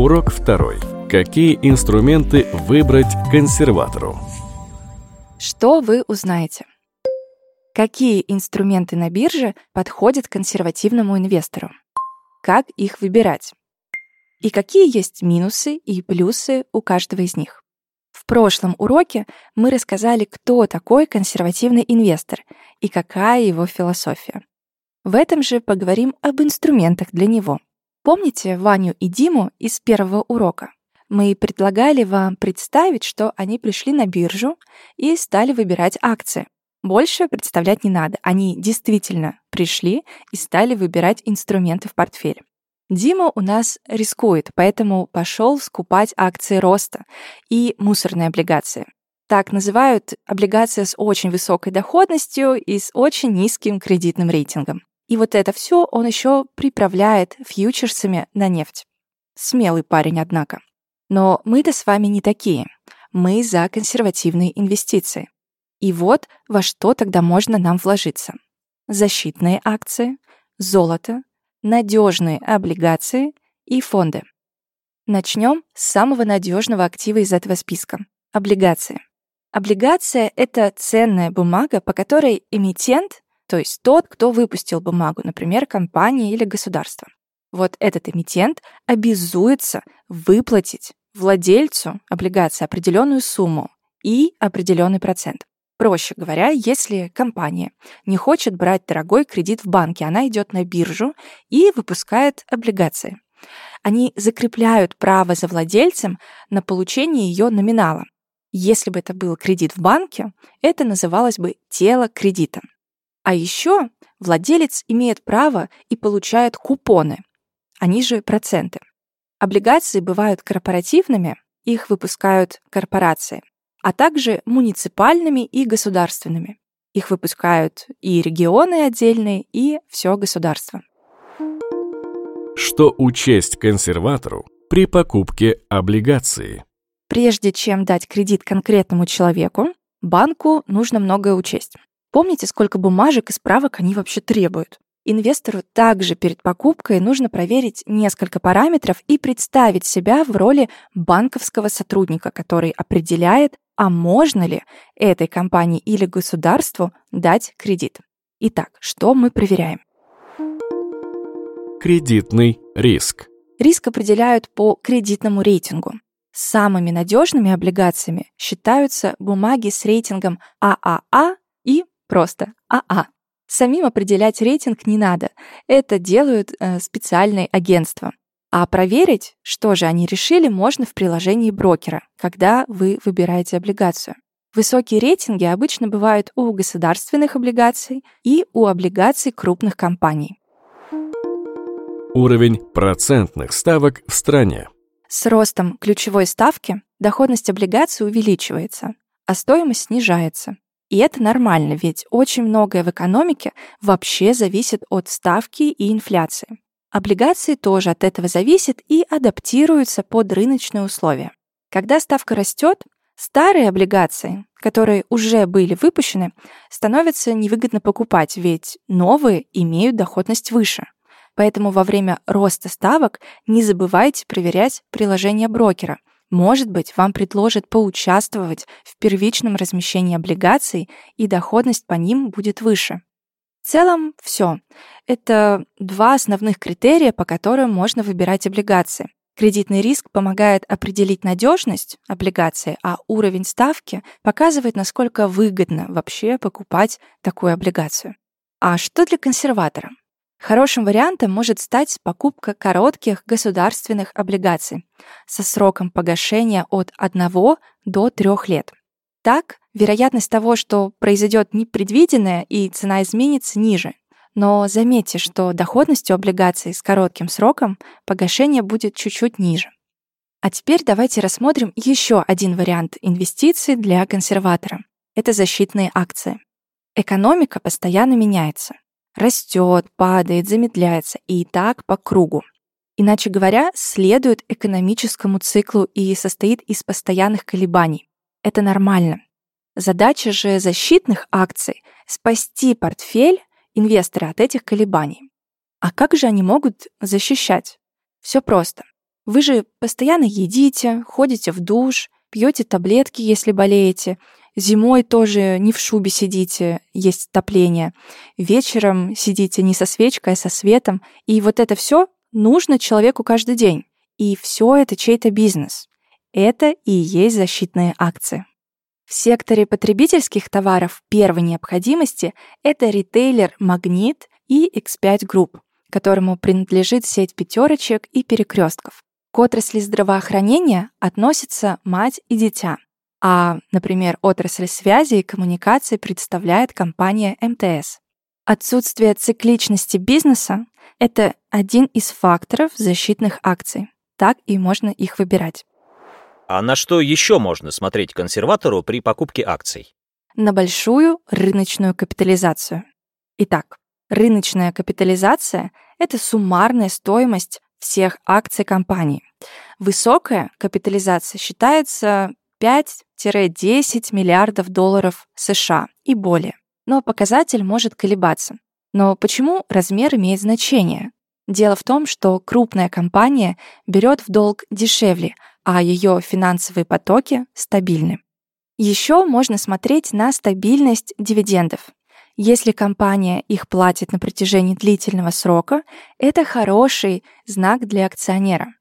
Урок второй. Какие инструменты выбрать консерватору? Что вы узнаете? Какие инструменты на бирже подходят консервативному инвестору? Как их выбирать? И какие есть минусы и плюсы у каждого из них? В прошлом уроке мы рассказали, кто такой консервативный инвестор и какая его философия. В этом же поговорим об инструментах для него. Помните Ваню и Диму из первого урока? Мы предлагали вам представить, что они пришли на биржу и стали выбирать акции. Больше представлять не надо. Они действительно пришли и стали выбирать инструменты в портфеле. Дима у нас рискует, поэтому пошел скупать акции роста и мусорные облигации. Так называют облигации с очень высокой доходностью и с очень низким кредитным рейтингом. И вот это все он еще приправляет фьючерсами на нефть. Смелый парень, однако. Но мы-то с вами не такие. Мы за консервативные инвестиции. И вот во что тогда можно нам вложиться. Защитные акции, золото, надежные облигации и фонды. Начнем с самого надежного актива из этого списка – облигации. Облигация — это ценная бумага, по которой эмитент, то есть тот, кто выпустил бумагу, например, компания или государство. Вот этот эмитент обязуется выплатить владельцу облигации определенную сумму и определенный процент. Проще говоря, если компания не хочет брать дорогой кредит в банке, она идет на биржу и выпускает облигации. Они закрепляют право за владельцем на получение ее номинала. Если бы это был кредит в банке, это называлось бы тело кредита. А еще владелец имеет право и получает купоны, они же проценты. Облигации бывают корпоративными, их выпускают корпорации, а также муниципальными и государственными. Их выпускают и регионы отдельные, и все государство. Что учесть консерватору при покупке облигации? Прежде чем дать кредит конкретному человеку, банку нужно многое учесть. Помните, сколько бумажек и справок они вообще требуют? Инвестору также перед покупкой нужно проверить несколько параметров и представить себя в роли банковского сотрудника, который определяет, а можно ли этой компании или государству дать кредит. Итак, что мы проверяем? Кредитный риск. Риск определяют по кредитному рейтингу. Самыми надежными облигациями считаются бумаги с рейтингом ААА и просто АА. Самим определять рейтинг не надо. Это делают э, специальные агентства. А проверить, что же они решили, можно в приложении брокера, когда вы выбираете облигацию. Высокие рейтинги обычно бывают у государственных облигаций и у облигаций крупных компаний. Уровень процентных ставок в стране. С ростом ключевой ставки доходность облигаций увеличивается, а стоимость снижается. И это нормально, ведь очень многое в экономике вообще зависит от ставки и инфляции. Облигации тоже от этого зависят и адаптируются под рыночные условия. Когда ставка растет, старые облигации, которые уже были выпущены, становятся невыгодно покупать, ведь новые имеют доходность выше. Поэтому во время роста ставок не забывайте проверять приложение брокера – может быть, вам предложат поучаствовать в первичном размещении облигаций, и доходность по ним будет выше. В целом, все. Это два основных критерия, по которым можно выбирать облигации. Кредитный риск помогает определить надежность облигации, а уровень ставки показывает, насколько выгодно вообще покупать такую облигацию. А что для консерватора? Хорошим вариантом может стать покупка коротких государственных облигаций со сроком погашения от 1 до 3 лет. Так, вероятность того, что произойдет непредвиденное и цена изменится, ниже. Но заметьте, что доходность у облигаций с коротким сроком погашения будет чуть-чуть ниже. А теперь давайте рассмотрим еще один вариант инвестиций для консерватора. Это защитные акции. Экономика постоянно меняется растет, падает, замедляется, и так по кругу. Иначе говоря, следует экономическому циклу и состоит из постоянных колебаний. Это нормально. Задача же защитных акций — спасти портфель инвестора от этих колебаний. А как же они могут защищать? Все просто. Вы же постоянно едите, ходите в душ, пьете таблетки, если болеете. Зимой тоже не в шубе сидите, есть отопление. Вечером сидите не со свечкой, а со светом. И вот это все нужно человеку каждый день. И все это чей-то бизнес. Это и есть защитные акции. В секторе потребительских товаров первой необходимости это ритейлер «Магнит» и X5 Group, которому принадлежит сеть пятерочек и перекрестков. К отрасли здравоохранения относятся мать и дитя, а, например, отрасль связи и коммуникации представляет компания МТС. Отсутствие цикличности бизнеса — это один из факторов защитных акций. Так и можно их выбирать. А на что еще можно смотреть консерватору при покупке акций? На большую рыночную капитализацию. Итак, рыночная капитализация — это суммарная стоимость всех акций компании. Высокая капитализация считается 5-10 миллиардов долларов США и более. Но показатель может колебаться. Но почему размер имеет значение? Дело в том, что крупная компания берет в долг дешевле, а ее финансовые потоки стабильны. Еще можно смотреть на стабильность дивидендов. Если компания их платит на протяжении длительного срока, это хороший знак для акционера.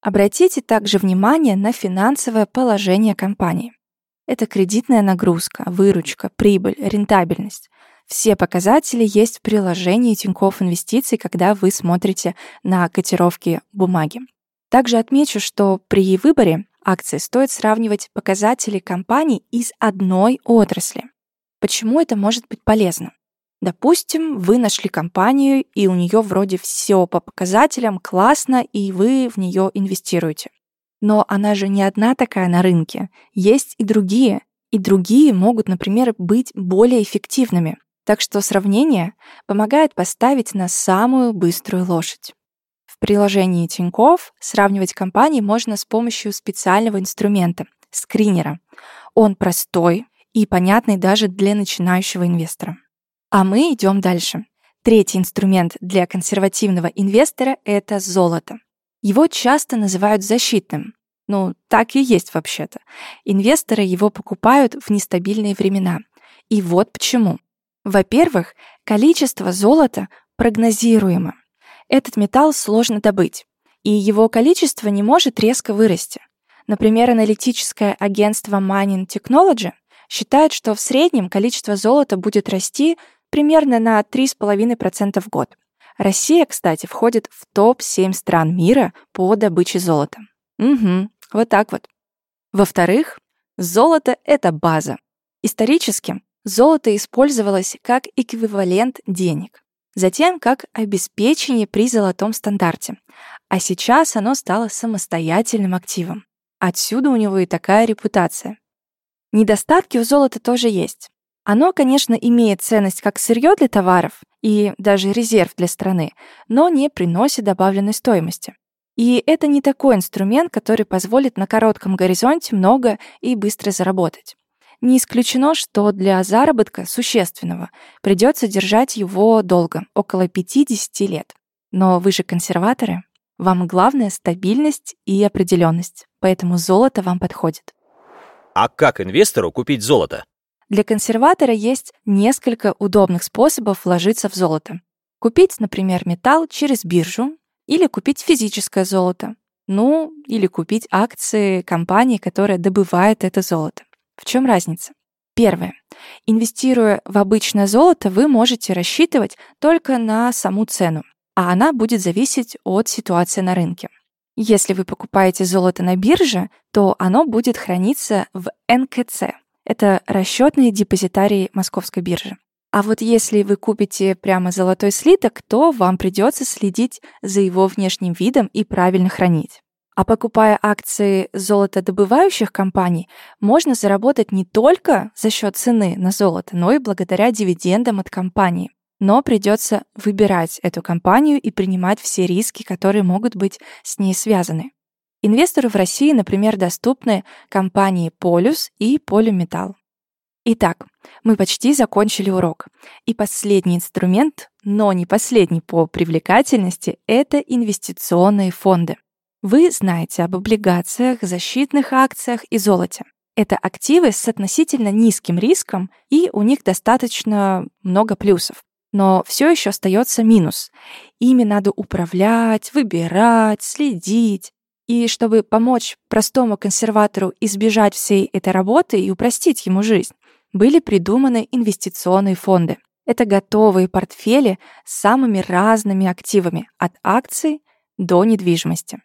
Обратите также внимание на финансовое положение компании. Это кредитная нагрузка, выручка, прибыль, рентабельность. Все показатели есть в приложении Тинькофф Инвестиций, когда вы смотрите на котировки бумаги. Также отмечу, что при выборе акций стоит сравнивать показатели компаний из одной отрасли. Почему это может быть полезно? Допустим, вы нашли компанию, и у нее вроде все по показателям классно, и вы в нее инвестируете. Но она же не одна такая на рынке. Есть и другие. И другие могут, например, быть более эффективными. Так что сравнение помогает поставить на самую быструю лошадь. В приложении Тинькофф сравнивать компании можно с помощью специального инструмента — скринера. Он простой и понятный даже для начинающего инвестора. А мы идем дальше. Третий инструмент для консервативного инвестора — это золото. Его часто называют защитным. Ну, так и есть вообще-то. Инвесторы его покупают в нестабильные времена. И вот почему. Во-первых, количество золота прогнозируемо. Этот металл сложно добыть, и его количество не может резко вырасти. Например, аналитическое агентство Mining Technology считает, что в среднем количество золота будет расти примерно на 3,5% в год. Россия, кстати, входит в топ-7 стран мира по добыче золота. Угу, вот так вот. Во-вторых, золото — это база. Исторически золото использовалось как эквивалент денег затем как обеспечение при золотом стандарте. А сейчас оно стало самостоятельным активом. Отсюда у него и такая репутация. Недостатки у золота тоже есть. Оно, конечно, имеет ценность как сырье для товаров и даже резерв для страны, но не приносит добавленной стоимости. И это не такой инструмент, который позволит на коротком горизонте много и быстро заработать. Не исключено, что для заработка существенного придется держать его долго, около 50 лет. Но вы же консерваторы. Вам главное стабильность и определенность, поэтому золото вам подходит. А как инвестору купить золото? Для консерватора есть несколько удобных способов вложиться в золото. Купить, например, металл через биржу или купить физическое золото. Ну, или купить акции компании, которая добывает это золото. В чем разница? Первое. Инвестируя в обычное золото, вы можете рассчитывать только на саму цену, а она будет зависеть от ситуации на рынке. Если вы покупаете золото на бирже, то оно будет храниться в НКЦ. Это расчетные депозитарии Московской биржи. А вот если вы купите прямо золотой слиток, то вам придется следить за его внешним видом и правильно хранить. А покупая акции золотодобывающих компаний, можно заработать не только за счет цены на золото, но и благодаря дивидендам от компании. Но придется выбирать эту компанию и принимать все риски, которые могут быть с ней связаны. Инвестору в России, например, доступны компании Полюс и Полюметалл. Итак, мы почти закончили урок. И последний инструмент, но не последний по привлекательности, это инвестиционные фонды. Вы знаете об облигациях, защитных акциях и золоте. Это активы с относительно низким риском, и у них достаточно много плюсов. Но все еще остается минус. Ими надо управлять, выбирать, следить. И чтобы помочь простому консерватору избежать всей этой работы и упростить ему жизнь, были придуманы инвестиционные фонды. Это готовые портфели с самыми разными активами, от акций до недвижимости.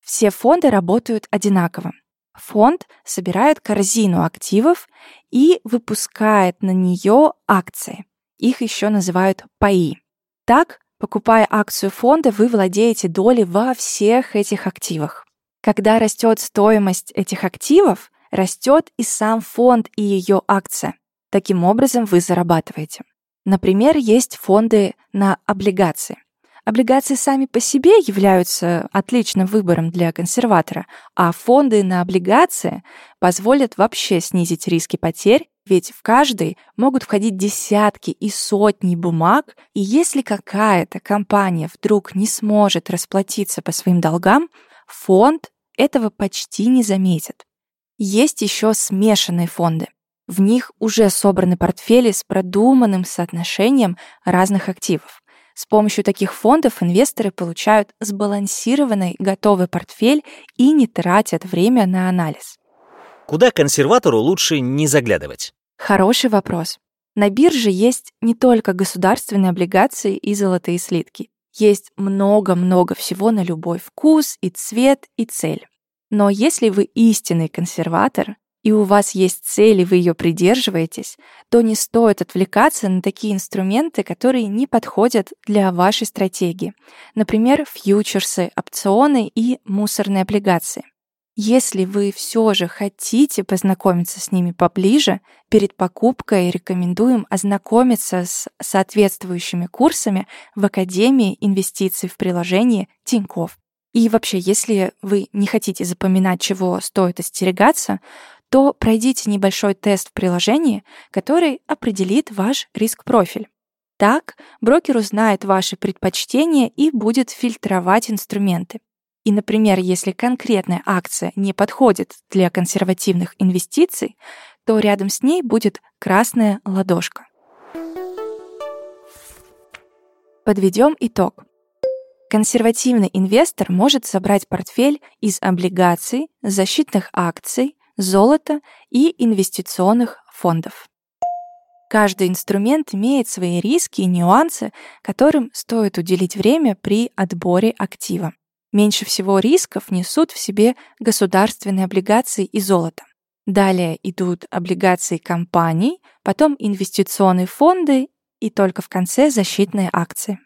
Все фонды работают одинаково. Фонд собирает корзину активов и выпускает на нее акции. Их еще называют паи. Так, покупая акцию фонда, вы владеете долей во всех этих активах. Когда растет стоимость этих активов, растет и сам фонд и ее акция. Таким образом вы зарабатываете. Например, есть фонды на облигации. Облигации сами по себе являются отличным выбором для консерватора, а фонды на облигации позволят вообще снизить риски потерь, ведь в каждый могут входить десятки и сотни бумаг, и если какая-то компания вдруг не сможет расплатиться по своим долгам, фонд этого почти не заметит. Есть еще смешанные фонды. В них уже собраны портфели с продуманным соотношением разных активов. С помощью таких фондов инвесторы получают сбалансированный готовый портфель и не тратят время на анализ. Куда консерватору лучше не заглядывать? Хороший вопрос. На бирже есть не только государственные облигации и золотые слитки. Есть много-много всего на любой вкус и цвет и цель. Но если вы истинный консерватор, и у вас есть цель, и вы ее придерживаетесь, то не стоит отвлекаться на такие инструменты, которые не подходят для вашей стратегии. Например, фьючерсы, опционы и мусорные облигации. Если вы все же хотите познакомиться с ними поближе, перед покупкой рекомендуем ознакомиться с соответствующими курсами в Академии инвестиций в приложении Тинькофф. И вообще, если вы не хотите запоминать, чего стоит остерегаться, то пройдите небольшой тест в приложении, который определит ваш риск-профиль. Так брокер узнает ваши предпочтения и будет фильтровать инструменты. И, например, если конкретная акция не подходит для консервативных инвестиций, то рядом с ней будет красная ладошка. Подведем итог. Консервативный инвестор может собрать портфель из облигаций, защитных акций, золота и инвестиционных фондов. Каждый инструмент имеет свои риски и нюансы, которым стоит уделить время при отборе актива. Меньше всего рисков несут в себе государственные облигации и золото. Далее идут облигации компаний, потом инвестиционные фонды и только в конце защитные акции.